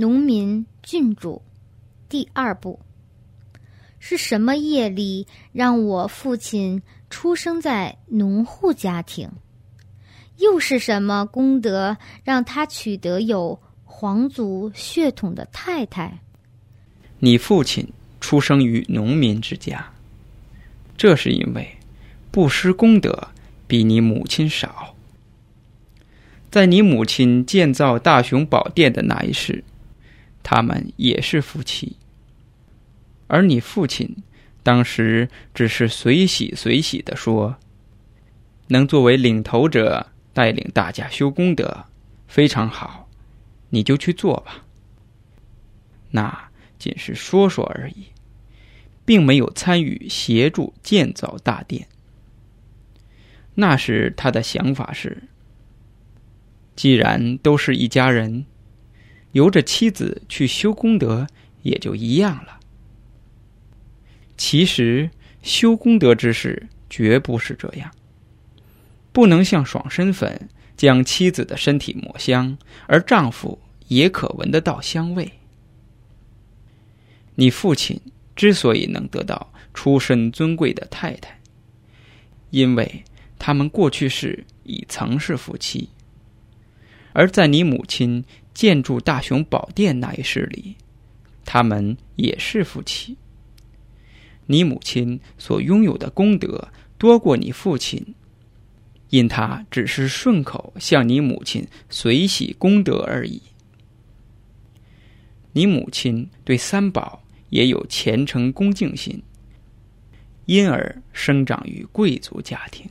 农民郡主，第二部。是什么业力让我父亲出生在农户家庭？又是什么功德让他取得有皇族血统的太太？你父亲出生于农民之家，这是因为布施功德比你母亲少。在你母亲建造大雄宝殿的那一世，他们也是夫妻。而你父亲当时只是随喜随喜的说：“能作为领头者带领大家修功德，非常好，你就去做吧。”那仅是说说而已，并没有参与协助建造大殿。那时他的想法是：既然都是一家人，由着妻子去修功德也就一样了。其实修功德之事绝不是这样，不能像爽身粉将妻子的身体抹香，而丈夫也可闻得到香味。你父亲之所以能得到出身尊贵的太太，因为他们过去世已曾是夫妻，而在你母亲建筑大雄宝殿那一世里，他们也是夫妻。你母亲所拥有的功德多过你父亲，因他只是顺口向你母亲随喜功德而已。你母亲对三宝也有虔诚恭敬心，因而生长于贵族家庭。